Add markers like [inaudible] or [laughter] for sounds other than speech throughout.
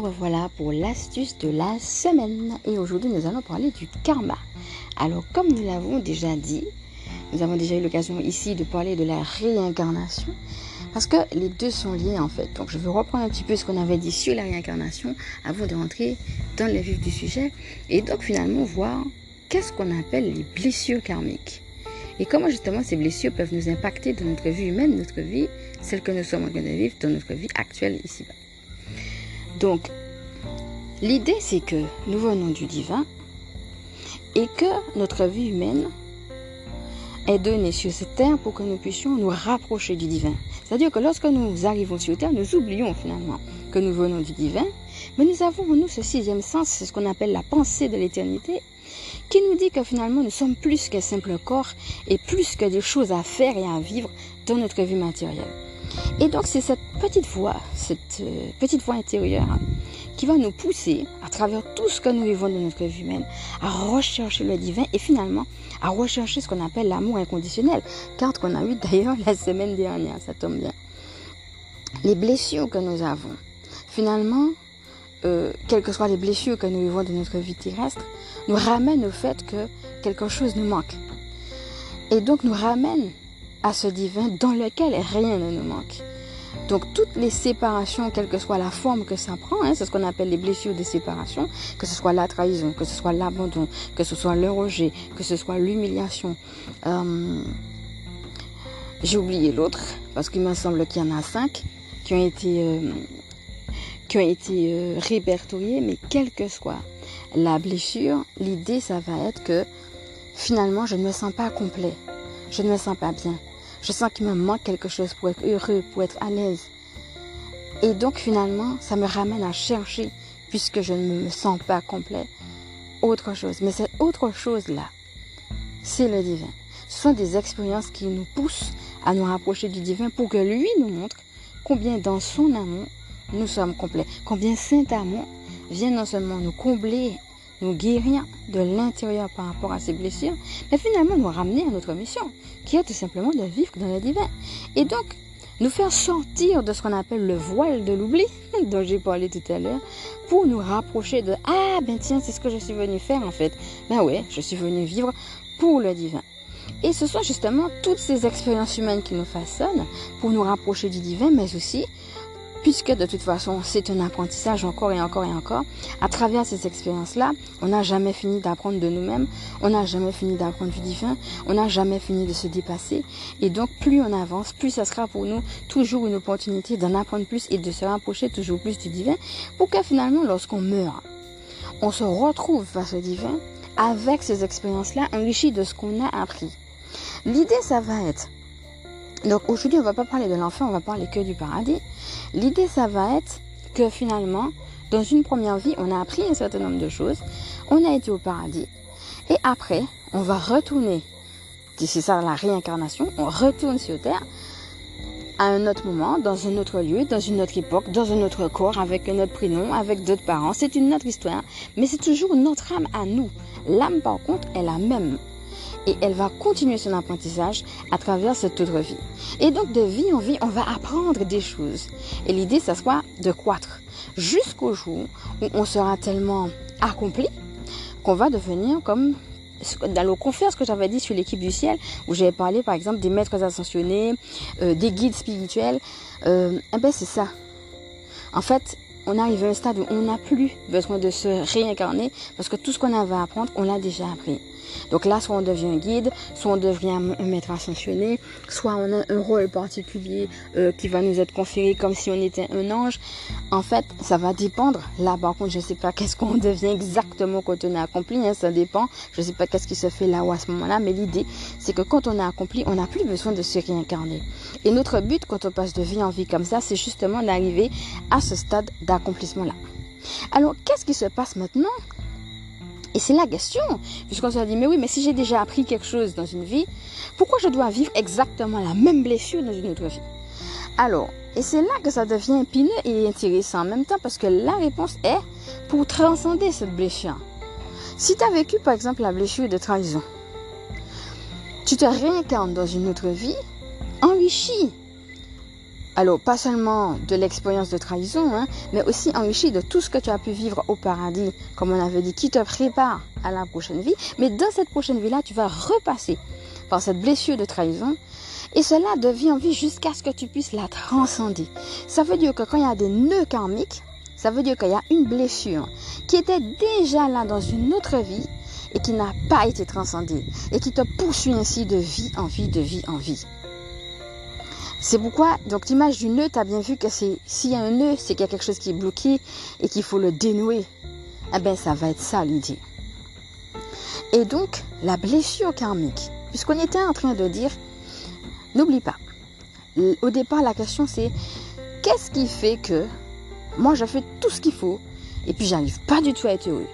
nous revoilà pour l'astuce de la semaine. Et aujourd'hui, nous allons parler du karma. Alors, comme nous l'avons déjà dit, nous avons déjà eu l'occasion ici de parler de la réincarnation. Parce que les deux sont liés en fait. Donc je vais reprendre un petit peu ce qu'on avait dit sur la réincarnation avant de rentrer dans le vif du sujet. Et donc finalement voir qu'est-ce qu'on appelle les blessures karmiques. Et comment justement ces blessures peuvent nous impacter dans notre vie humaine, notre vie, celle que nous sommes en train de vivre dans notre vie actuelle ici-bas. Donc, l'idée c'est que nous venons du divin et que notre vie humaine est donnée sur cette terre pour que nous puissions nous rapprocher du divin. C'est-à-dire que lorsque nous arrivons sur terre, nous oublions finalement que nous venons du divin, mais nous avons en nous ce sixième sens, c'est ce qu'on appelle la pensée de l'éternité, qui nous dit que finalement nous sommes plus qu'un simple corps et plus que des choses à faire et à vivre dans notre vie matérielle. Et donc c'est cette petite voix, cette euh, petite voix intérieure qui va nous pousser à travers tout ce que nous vivons dans notre vie humaine à rechercher le divin et finalement à rechercher ce qu'on appelle l'amour inconditionnel, car qu'on a eu [laughs] d'ailleurs la semaine dernière, ça tombe bien. Les blessures que nous avons, finalement, euh, quelles que soient les blessures que nous vivons dans notre vie terrestre, nous ramènent au fait que quelque chose nous manque. Et donc nous ramènent à ce divin dans lequel rien ne nous manque. Donc toutes les séparations, quelle que soit la forme que ça prend, hein, c'est ce qu'on appelle les blessures de séparation, que ce soit la trahison, que ce soit l'abandon, que ce soit le rejet, que ce soit l'humiliation. Euh, j'ai oublié l'autre, parce qu'il me semble qu'il y en a cinq qui ont été, euh, qui ont été euh, répertoriés, mais quelle que soit la blessure, l'idée, ça va être que finalement, je ne me sens pas complet, je ne me sens pas bien je sens qu'il me manque quelque chose pour être heureux, pour être à l'aise. Et donc finalement, ça me ramène à chercher, puisque je ne me sens pas complet, autre chose. Mais cette autre chose-là, c'est le divin. Ce sont des expériences qui nous poussent à nous rapprocher du divin pour que lui nous montre combien dans son amour nous sommes complets, combien saint amour vient non seulement nous combler nous guérir de l'intérieur par rapport à ces blessures, mais finalement nous ramener à notre mission, qui est tout simplement de vivre dans le divin. Et donc, nous faire sortir de ce qu'on appelle le voile de l'oubli, [laughs] dont j'ai parlé tout à l'heure, pour nous rapprocher de Ah, ben tiens, c'est ce que je suis venu faire en fait. Ben ouais, je suis venu vivre pour le divin. Et ce sont justement toutes ces expériences humaines qui nous façonnent pour nous rapprocher du divin, mais aussi puisque de toute façon c'est un apprentissage encore et encore et encore, à travers ces expériences-là, on n'a jamais fini d'apprendre de nous-mêmes, on n'a jamais fini d'apprendre du divin, on n'a jamais fini de se dépasser, et donc plus on avance, plus ça sera pour nous toujours une opportunité d'en apprendre plus et de se rapprocher toujours plus du divin, pour que finalement lorsqu'on meurt, on se retrouve face au divin avec ces expériences-là enrichies de ce qu'on a appris. L'idée, ça va être donc aujourd'hui, on va pas parler de l'enfer, on va parler que du paradis. L'idée, ça va être que finalement, dans une première vie, on a appris un certain nombre de choses, on a été au paradis, et après, on va retourner, c'est ça la réincarnation, on retourne sur Terre à un autre moment, dans un autre lieu, dans une autre époque, dans un autre corps, avec un autre prénom, avec d'autres parents. C'est une autre histoire, mais c'est toujours notre âme à nous. L'âme, par contre, est la même et elle va continuer son apprentissage à travers cette autre vie. Et donc de vie en vie, on va apprendre des choses. Et l'idée, ça soit de croître jusqu'au jour où on sera tellement accompli qu'on va devenir comme dans le ce que j'avais dit sur l'équipe du ciel, où j'avais parlé par exemple des maîtres ascensionnés, euh, des guides spirituels, euh, eh ben c'est ça. En fait, on arrive à un stade où on n'a plus besoin de se réincarner parce que tout ce qu'on avait à apprendre, on l'a déjà appris. Donc là, soit on devient guide, soit on devient un maître ascensionné, soit on a un rôle particulier euh, qui va nous être conféré comme si on était un ange. En fait, ça va dépendre. Là, par contre, je ne sais pas [laughs] qu'est-ce qu'on devient exactement quand on a accompli. Hein, ça dépend. Je ne sais pas qu'est-ce qui se fait là ou à ce moment-là. Mais l'idée, c'est que quand on a accompli, on n'a plus besoin de se réincarner. Et notre but, quand on passe de vie en vie comme ça, c'est justement d'arriver à ce stade d'accomplissement-là. Alors, qu'est-ce qui se passe maintenant et c'est la question, puisqu'on se dit, mais oui, mais si j'ai déjà appris quelque chose dans une vie, pourquoi je dois vivre exactement la même blessure dans une autre vie? Alors, et c'est là que ça devient épineux et intéressant en même temps, parce que la réponse est pour transcender cette blessure. Si tu as vécu, par exemple, la blessure de trahison, tu te réincarnes dans une autre vie, enrichi alors, pas seulement de l'expérience de trahison, hein, mais aussi enrichi de tout ce que tu as pu vivre au paradis, comme on avait dit, qui te prépare à la prochaine vie. Mais dans cette prochaine vie-là, tu vas repasser par cette blessure de trahison. Et cela devient en vie jusqu'à ce que tu puisses la transcender. Ça veut dire que quand il y a des nœuds karmiques, ça veut dire qu'il y a une blessure qui était déjà là dans une autre vie et qui n'a pas été transcendée et qui te poursuit ainsi de vie en vie, de vie en vie. C'est pourquoi, donc l'image du nœud, tu as bien vu que c'est s'il y a un nœud, c'est qu'il y a quelque chose qui est bloqué et qu'il faut le dénouer. Eh bien, ça va être ça l'idée. Et donc, la blessure karmique, puisqu'on était en train de dire, n'oublie pas, au départ, la question c'est, qu'est-ce qui fait que moi, je fais tout ce qu'il faut et puis j'arrive pas du tout à être heureux?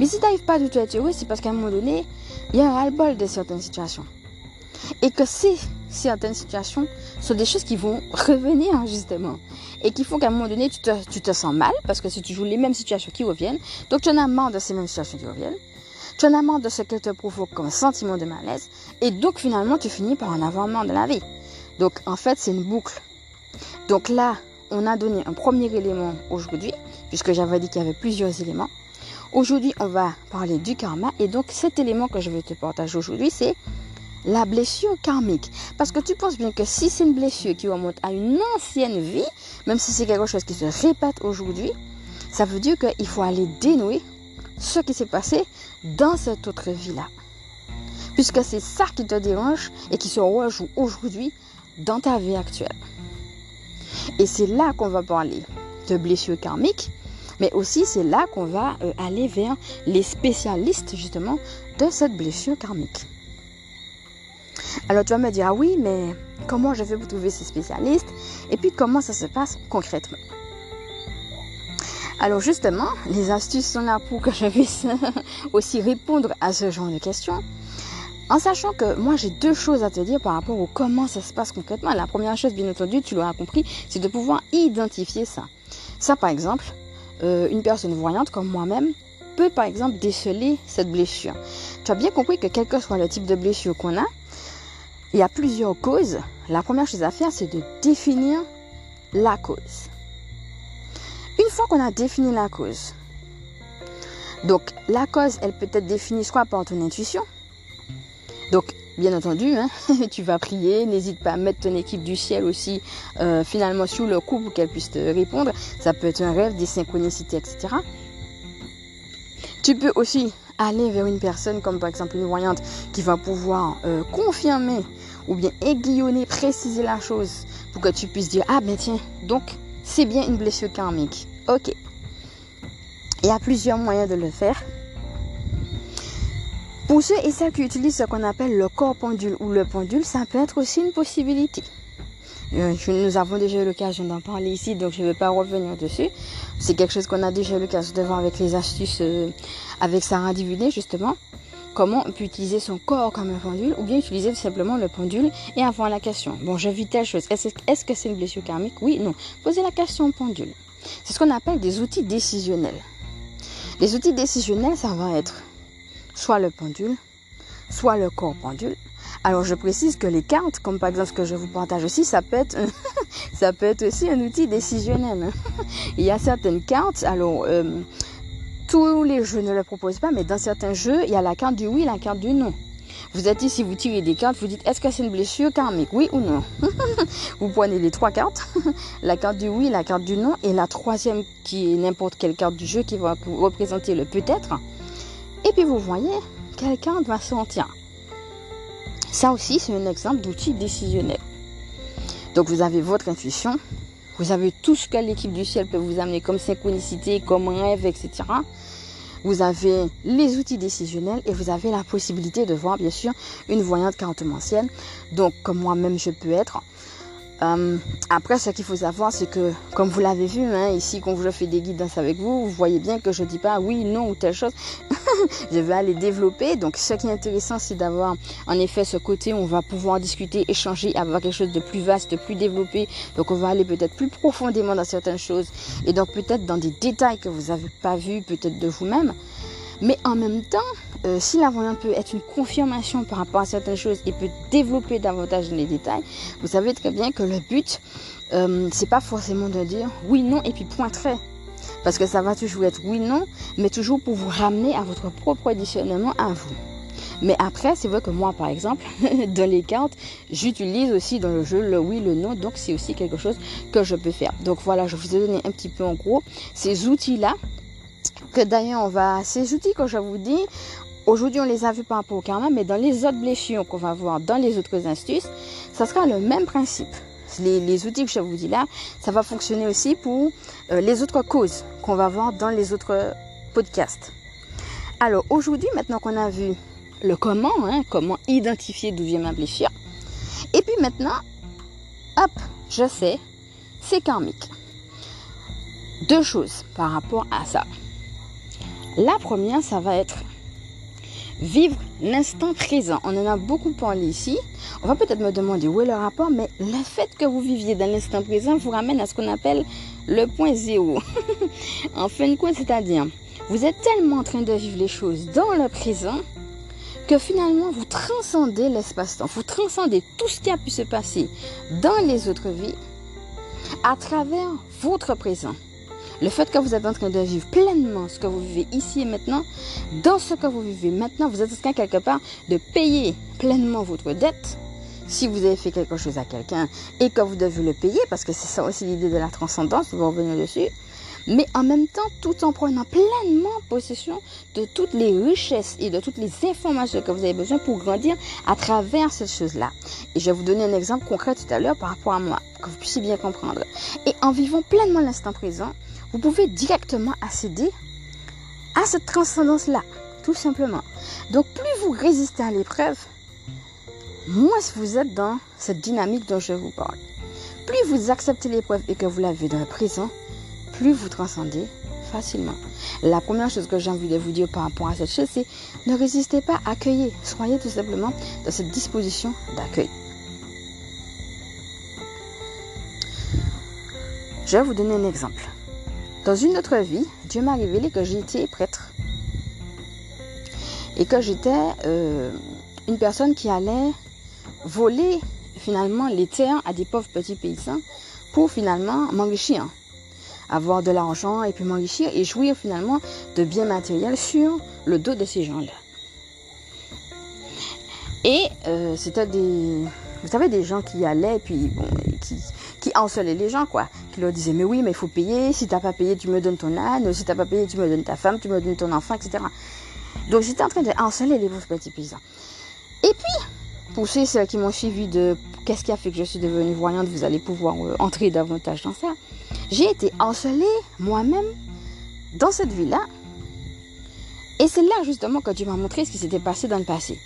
Mais si tu pas du tout à être heureux, c'est parce qu'à un moment donné, il y a un ras-le-bol de certaines situations. Et que ces certaines situations sont des choses qui vont revenir justement. Et qui font qu'à un moment donné, tu te, sens mal parce que si tu joues les mêmes situations qui reviennent, donc tu en as marre de ces mêmes situations qui reviennent. Tu en as marre de ce qu'elles te provoquent comme sentiment de malaise. Et donc finalement, tu finis par en avoir marre de la vie. Donc en fait, c'est une boucle. Donc là, on a donné un premier élément aujourd'hui, puisque j'avais dit qu'il y avait plusieurs éléments. Aujourd'hui, on va parler du karma. Et donc cet élément que je vais te partager aujourd'hui, c'est la blessure karmique. Parce que tu penses bien que si c'est une blessure qui remonte à une ancienne vie, même si c'est quelque chose qui se répète aujourd'hui, ça veut dire qu'il faut aller dénouer ce qui s'est passé dans cette autre vie-là. Puisque c'est ça qui te dérange et qui se rejoue aujourd'hui dans ta vie actuelle. Et c'est là qu'on va parler de blessures karmiques, mais aussi c'est là qu'on va euh, aller vers les spécialistes justement de cette blessure karmique. Alors tu vas me dire, ah oui, mais comment je fais pour trouver ces spécialistes Et puis comment ça se passe concrètement? Alors justement, les astuces sont là pour que je puisse [laughs] aussi répondre à ce genre de questions. En sachant que moi j'ai deux choses à te dire par rapport au comment ça se passe concrètement. La première chose, bien entendu, tu l'auras compris, c'est de pouvoir identifier ça. Ça par exemple, euh, une personne voyante comme moi-même peut par exemple déceler cette blessure. Tu as bien compris que quel que soit le type de blessure qu'on a, il y a plusieurs causes. La première chose à faire, c'est de définir la cause. Une fois qu'on a défini la cause, donc la cause, elle peut être définie soit par ton intuition. Donc, bien entendu, hein, [laughs] tu vas prier, n'hésite pas à mettre ton équipe du ciel aussi euh, finalement sous le coup pour qu'elle puisse te répondre. Ça peut être un rêve, des synchronicités, etc. Tu peux aussi aller vers une personne comme par exemple une voyante qui va pouvoir euh, confirmer ou bien aiguillonner, préciser la chose pour que tu puisses dire ah ben tiens, donc c'est bien une blessure karmique. Ok. Il y a plusieurs moyens de le faire. Pour ceux et celles qui utilisent ce qu'on appelle le corps pendule ou le pendule, ça peut être aussi une possibilité. Euh, nous avons déjà eu l'occasion d'en parler ici, donc je ne vais pas revenir dessus. C'est quelque chose qu'on a déjà eu l'occasion de voir avec les astuces euh, avec Sarah Diviné, justement. Comment on peut utiliser son corps comme un pendule ou bien utiliser simplement le pendule et avoir la question. Bon, je vis telle chose. Est-ce que c'est une blessure karmique? Oui, non. Posez la question pendule. C'est ce qu'on appelle des outils décisionnels. Les outils décisionnels, ça va être soit le pendule, soit le corps pendule, alors je précise que les cartes, comme par exemple ce que je vous partage aussi, ça peut être, [laughs] ça peut être aussi un outil décisionnel. [laughs] Il y a certaines cartes, alors euh, tous les jeux ne le proposent pas, mais dans certains jeux, il y a la carte du oui, la carte du non. Vous êtes ici, vous tirez des cartes, vous dites est-ce que c'est une blessure karmique, oui ou non? [laughs] Vous prenez les trois cartes, [laughs] la carte du oui, la carte du non, et la troisième qui est n'importe quelle carte du jeu qui va représenter le peut-être. Et puis vous voyez, quelle carte va sortir. Ça aussi, c'est un exemple d'outil décisionnel. Donc vous avez votre intuition, vous avez tout ce que l'équipe du ciel peut vous amener comme synchronicité, comme rêve, etc. Vous avez les outils décisionnels et vous avez la possibilité de voir bien sûr une voyante cartomancienne. Donc comme moi-même je peux être. Euh, après, ce qu'il faut savoir, c'est que, comme vous l'avez vu, hein, ici, quand je fais des guidances avec vous, vous voyez bien que je dis pas oui, non ou telle chose. [laughs] je vais aller développer. Donc, ce qui est intéressant, c'est d'avoir, en effet, ce côté où on va pouvoir discuter, échanger, avoir quelque chose de plus vaste, de plus développé. Donc, on va aller peut-être plus profondément dans certaines choses et donc peut-être dans des détails que vous n'avez pas vus, peut-être de vous-même. Mais en même temps, euh, si la voyante peut être une confirmation par rapport à certaines choses et peut développer davantage les détails, vous savez très bien que le but, euh, c'est pas forcément de dire oui, non et puis point. Parce que ça va toujours être oui, non, mais toujours pour vous ramener à votre propre discernement à vous. Mais après, c'est vrai que moi, par exemple, [laughs] dans les cartes, j'utilise aussi dans le jeu le oui, le non. Donc, c'est aussi quelque chose que je peux faire. Donc, voilà, je vous ai donné un petit peu en gros ces outils-là. Que d'ailleurs, on va, ces outils que je vous dis, Aujourd'hui, on les a vus par rapport au karma, mais dans les autres blessures qu'on va voir dans les autres astuces, ça sera le même principe. Les, outils que je vous dis là, ça va fonctionner aussi pour euh, les autres causes qu'on va voir dans les autres podcasts. Alors aujourd'hui, maintenant qu'on a vu le comment, hein, comment identifier d'où vient ma blessure. Et puis maintenant, hop, je sais, c'est karmique. Deux choses par rapport à ça. La première, ça va être vivre l'instant présent. On en a beaucoup parlé ici. On va peut-être me demander où est le rapport, mais le fait que vous viviez dans l'instant présent vous ramène à ce qu'on appelle le point zéro. [laughs] en fin de compte, c'est-à-dire, vous êtes tellement en train de vivre les choses dans le présent que finalement vous transcendez l'espace-temps, vous transcendez tout ce qui a pu se passer dans les autres vies à travers votre présent. Le fait que vous êtes en train de vivre pleinement ce que vous vivez ici et maintenant, dans ce que vous vivez maintenant, vous êtes en train quelque part de payer pleinement votre dette. Si vous avez fait quelque chose à quelqu'un et que vous devez le payer, parce que c'est ça aussi l'idée de la transcendance, on va revenir dessus, mais en même temps tout en prenant pleinement possession de toutes les richesses et de toutes les informations que vous avez besoin pour grandir à travers cette chose-là. Et je vais vous donner un exemple concret tout à l'heure par rapport à moi, que vous puissiez bien comprendre. Et en vivant pleinement l'instant présent, vous pouvez directement accéder à cette transcendance-là, tout simplement. Donc plus vous résistez à l'épreuve, moins vous êtes dans cette dynamique dont je vous parle. Plus vous acceptez l'épreuve et que vous la vivez dans le présent, plus vous transcendez facilement. La première chose que j'ai envie de vous dire par rapport à cette chose, c'est ne résistez pas, accueillez. Soyez tout simplement dans cette disposition d'accueil. Je vais vous donner un exemple. Dans une autre vie, Dieu m'a révélé que j'étais prêtre. Et que j'étais euh, une personne qui allait voler finalement les terres à des pauvres petits paysans pour finalement m'enrichir avoir de l'argent et puis m'enrichir et jouir finalement de biens matériels sur le dos de ces gens-là. Et euh, c'était des, vous savez, des gens qui allaient puis bon, qui, qui les gens quoi, qui leur disaient mais oui mais il faut payer, si t'as pas payé tu me donnes ton âne, si t'as pas payé tu me donnes ta femme, tu me donnes ton enfant, etc. Donc j'étais en train de les petits paysans. Et puis pour ceux qui m'ont suivi de qu'est-ce qui a fait que je suis devenue voyante, vous allez pouvoir euh, entrer davantage dans ça. J'ai été encelée moi-même dans cette vie-là. Et c'est là justement que Dieu m'a montré ce qui s'était passé dans le passé.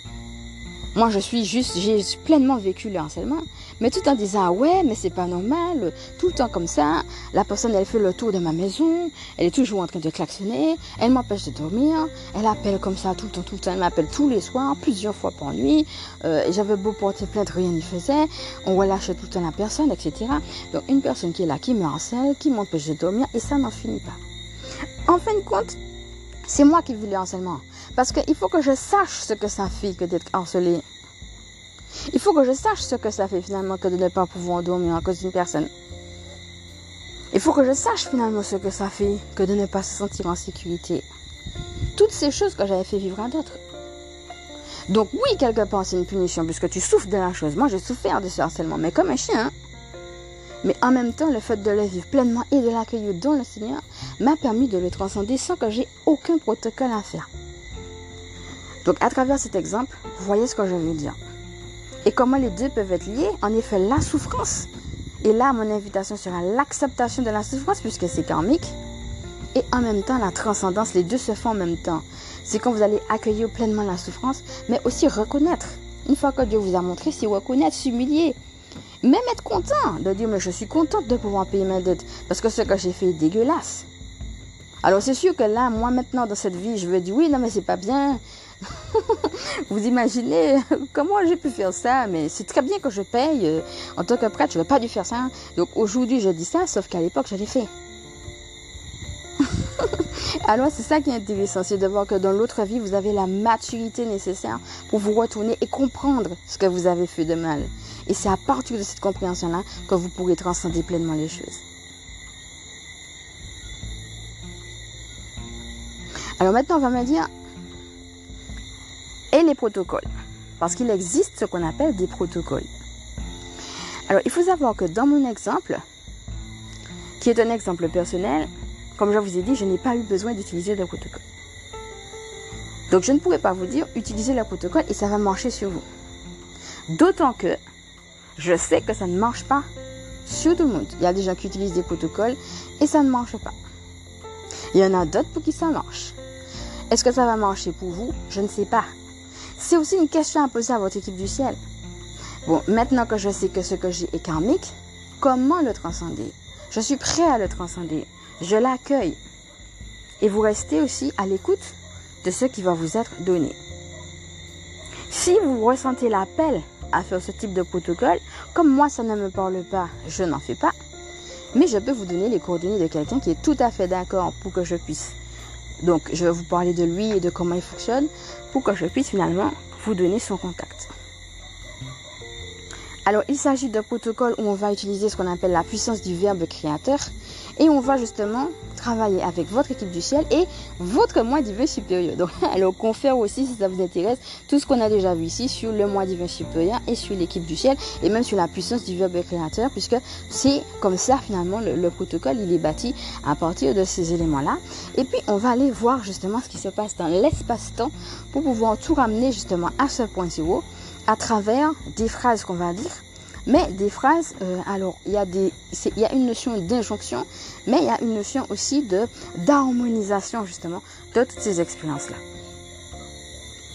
Moi, je suis juste, j'ai pleinement vécu le harcèlement, mais tout en disant, ah ouais, mais c'est pas normal, tout le temps comme ça, la personne, elle fait le tour de ma maison, elle est toujours en train de klaxonner, elle m'empêche de dormir, elle appelle comme ça tout le temps, tout le temps, elle m'appelle tous les soirs, plusieurs fois par nuit, euh, j'avais beau porter plainte, rien n'y faisait, on relâche tout le temps la personne, etc. Donc, une personne qui est là, qui me harcèle, qui m'empêche de dormir, et ça n'en finit pas. En fin de compte, c'est moi qui vis le harcèlement. Parce qu'il faut que je sache ce que ça fait que d'être harcelé. Il faut que je sache ce que ça fait finalement que de ne pas pouvoir dormir à cause d'une personne. Il faut que je sache finalement ce que ça fait que de ne pas se sentir en sécurité. Toutes ces choses que j'avais fait vivre à d'autres. Donc oui, quelque part, c'est une punition puisque tu souffres de la chose. Moi, j'ai souffert de ce harcèlement, mais comme un chien. Hein. Mais en même temps, le fait de le vivre pleinement et de l'accueillir dans le Seigneur m'a permis de le transcender sans que j'ai aucun protocole à faire. Donc à travers cet exemple, vous voyez ce que je veux dire. Et comment les deux peuvent être liés? En effet, la souffrance. Et là, mon invitation sera l'acceptation de la souffrance puisque c'est karmique. Et en même temps, la transcendance, les deux se font en même temps. C'est quand vous allez accueillir pleinement la souffrance, mais aussi reconnaître. Une fois que Dieu vous a montré, c'est reconnaître, s'humilier. Même être content de dire, mais je suis contente de pouvoir payer ma dette. Parce que ce que j'ai fait est dégueulasse. Alors c'est sûr que là, moi maintenant dans cette vie, je veux dire oui, non mais c'est pas bien. [laughs] Vous imaginez [laughs] comment j'ai pu faire ça, mais c'est très bien que je paye. Euh, en tant que prêtre, je n'aurais pas dû faire ça. Donc aujourd'hui, je dis ça, sauf qu'à l'époque, je l'ai fait. [laughs] Alors c'est ça qui est intéressant, c'est de voir que dans l'autre vie, vous avez la maturité nécessaire pour vous retourner et comprendre ce que vous avez fait de mal. Et c'est à partir de cette compréhension-là que vous pourrez transcender pleinement les choses. Alors maintenant, on va me dire, et les protocoles Parce qu'il existe ce qu'on appelle des protocoles. Alors, il faut savoir que dans mon exemple, qui est un exemple personnel, comme je vous ai dit, je n'ai pas eu besoin d'utiliser le protocole. Donc, je ne pourrais pas vous dire utilisez le protocole et ça va marcher sur vous. D'autant que je sais que ça ne marche pas sur tout le monde. Il y a des gens qui utilisent des protocoles et ça ne marche pas. Il y en a d'autres pour qui ça marche. Est-ce que ça va marcher pour vous? Je ne sais pas. C'est aussi une question à poser à votre équipe du ciel. Bon, maintenant que je sais que ce que j'ai est karmique, comment le transcender? Je suis prêt à le transcender. Je l'accueille. Et vous restez aussi à l'écoute de ce qui va vous être donné. Si vous ressentez l'appel à faire ce type de protocole, comme moi ça ne me parle pas, je n'en fais pas. Mais je peux vous donner les coordonnées de quelqu'un qui est tout à fait d'accord pour que je puisse. Donc je vais vous parler de lui et de comment il fonctionne pour que je puisse finalement vous donner son contact. Alors, il s'agit d'un protocole où on va utiliser ce qu'on appelle la puissance du verbe créateur et on va justement travailler avec votre équipe du ciel et votre moi divin supérieur. Donc, [laughs] alors confère aussi si ça vous intéresse tout ce qu'on a déjà vu ici sur le moi divin supérieur et sur l'équipe du ciel et même sur la puissance du verbe créateur puisque c'est comme ça finalement le, le, protocole il est bâti à partir de ces éléments-là. Et puis on va aller voir justement ce qui se passe dans l'espace-temps pour pouvoir tout ramener justement à ce point zéro à travers des phrases qu'on va dire, mais des phrases, euh, alors il y, a des, il y a une notion d'injonction, mais il y a une notion aussi de d'harmonisation justement de toutes ces expériences-là.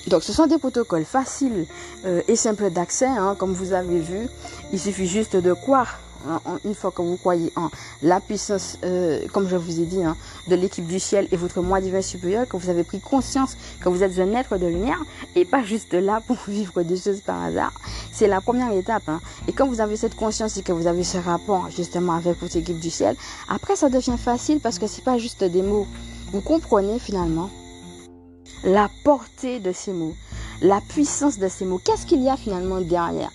Donc ce sont des protocoles faciles euh, et simples d'accès, hein, comme vous avez vu. Il suffit juste de croire une fois que vous croyez en la puissance, euh, comme je vous ai dit, hein, de l'équipe du ciel et votre moi divin supérieur, que vous avez pris conscience que vous êtes un être de lumière et pas juste là [laughs] pour vivre des choses par hasard. C'est la première étape. Hein. Et quand vous avez cette conscience et que vous avez ce rapport justement avec votre équipe du ciel, après ça devient facile parce que c'est pas juste des mots. Vous comprenez finalement la portée de ces mots, la puissance de ces mots. Qu'est-ce qu'il y a finalement derrière?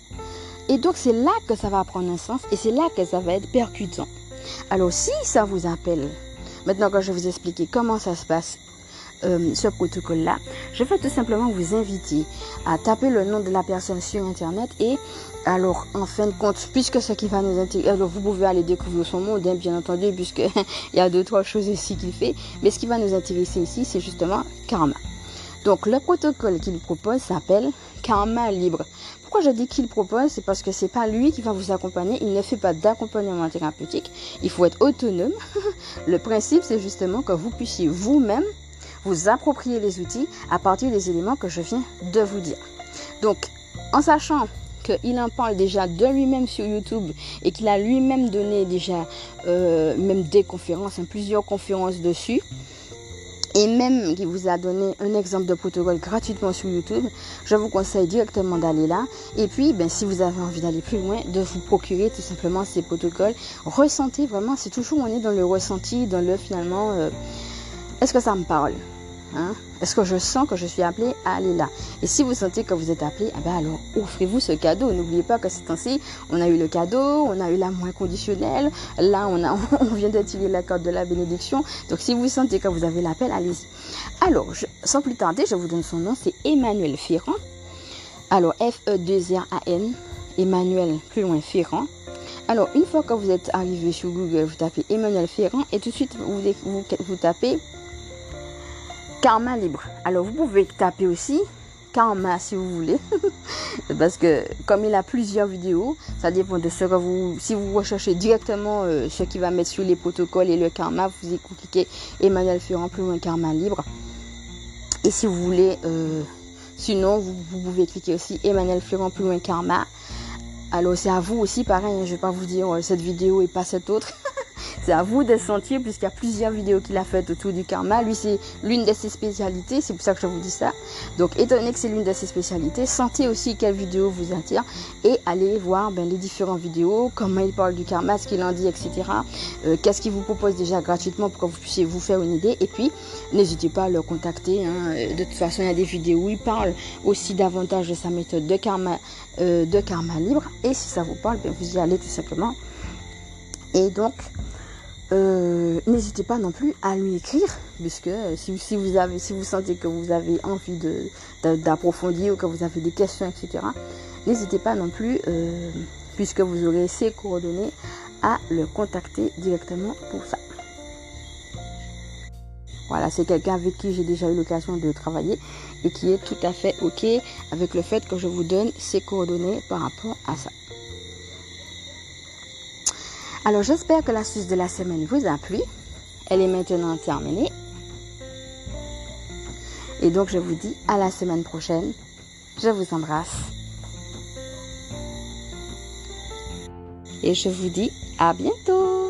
Et donc c'est là que ça va prendre un sens et c'est là que ça va être percutant. Alors si ça vous appelle, maintenant que je vais vous expliquer comment ça se passe, euh, ce protocole-là, je vais tout simplement vous inviter à taper le nom de la personne sur Internet et alors, en fin de compte, puisque ce qui va nous intéresser, alors vous pouvez aller découvrir son monde, hein, bien entendu, puisque [laughs] il y a deux, trois choses ici qu'il fait, mais ce qui va nous intéresser ici, c'est justement karma. Donc, le protocole qu'il propose s'appelle karma libre. Pourquoi je dis qu'il propose? C'est parce que c'est pas lui qui va vous accompagner. Il ne fait pas d'accompagnement thérapeutique. Il faut être autonome. [laughs] Le principe, c'est justement que vous puissiez vous-même vous approprier les outils à partir des éléments que je viens de vous dire. Donc, en sachant qu'il en parle déjà de lui-même sur YouTube et qu'il a lui-même donné déjà euh, même des conférences, hein, plusieurs conférences dessus, et même qui vous a donné un exemple de protocole gratuitement sur YouTube, je vous conseille directement d'aller là. Et puis, ben, si vous avez envie d'aller plus loin, de vous procurer tout simplement ces protocoles. Ressentez vraiment, c'est toujours on est dans le ressenti, dans le finalement, euh, est-ce que ça me parle? Hein? Est-ce que je sens que je suis appelé à aller là? Et si vous sentez que vous êtes appelé, eh ben alors offrez-vous ce cadeau. N'oubliez pas que c'est ainsi, on a eu le cadeau, on a eu l'amour inconditionnel. Là, on, a, [laughs] on vient la carte de la bénédiction. Donc si vous sentez que vous avez l'appel, allez-y. Alors, sans plus tarder, je vous donne son nom, c'est Emmanuel Ferrand. Alors, F-E-2-R-A-N, Emmanuel, plus loin, Ferrand. Alors, une fois que vous êtes arrivé sur Google, vous tapez Emmanuel Ferrand et tout de suite, vous tapez Karma libre. Alors vous pouvez taper aussi Karma si vous voulez. [laughs] Parce que comme il a plusieurs vidéos, ça dépend de ce que vous... Si vous recherchez directement euh, ce qui va mettre sur les protocoles et le karma, vous, cliquez Emmanuel Ferrand plus loin Karma libre. Et si vous voulez... Euh, sinon, vous, pouvez cliquer aussi Emmanuel Ferrand plus loin Karma. Alors c'est à vous aussi, pareil, hein, je vais pas vous dire euh, cette vidéo et pas cette autre. [laughs] c'est à vous de sentir puisqu'il y a plusieurs vidéos qu'il a faites autour du karma. Lui, c'est l'une de ses spécialités. C'est pour ça que je vous dis ça. Donc, donné que c'est l'une de ses spécialités, sentez aussi quelle vidéo vous attire et allez voir ben, les différentes vidéos, comment il parle du karma, ce qu'il en dit, etc. Euh, qu'est-ce qu'il vous propose déjà gratuitement pour que vous puissiez vous faire une idée. Et puis, n'hésitez pas à le contacter. Hein. De toute façon, il y a des vidéos où il parle aussi davantage de sa méthode de karma, euh, libre. Et si ça vous parle, ben, vous y allez tout simplement. Et donc, euh, n'hésitez pas non plus à lui écrire, puisque euh, si, vous avez, si vous sentez que vous avez envie d'approfondir ou que vous avez des questions, etc., n'hésitez pas non plus, euh, puisque vous aurez ses coordonnées, à le contacter directement pour ça. Voilà, c'est quelqu'un avec qui j'ai déjà eu l'occasion de travailler et qui est tout à fait OK avec le fait que je vous donne ses coordonnées par rapport à ça. Alors j'espère que l'astuce de la semaine vous a plu. Elle est maintenant terminée. Et donc je vous dis à la semaine prochaine. Je vous embrasse. Et je vous dis à bientôt.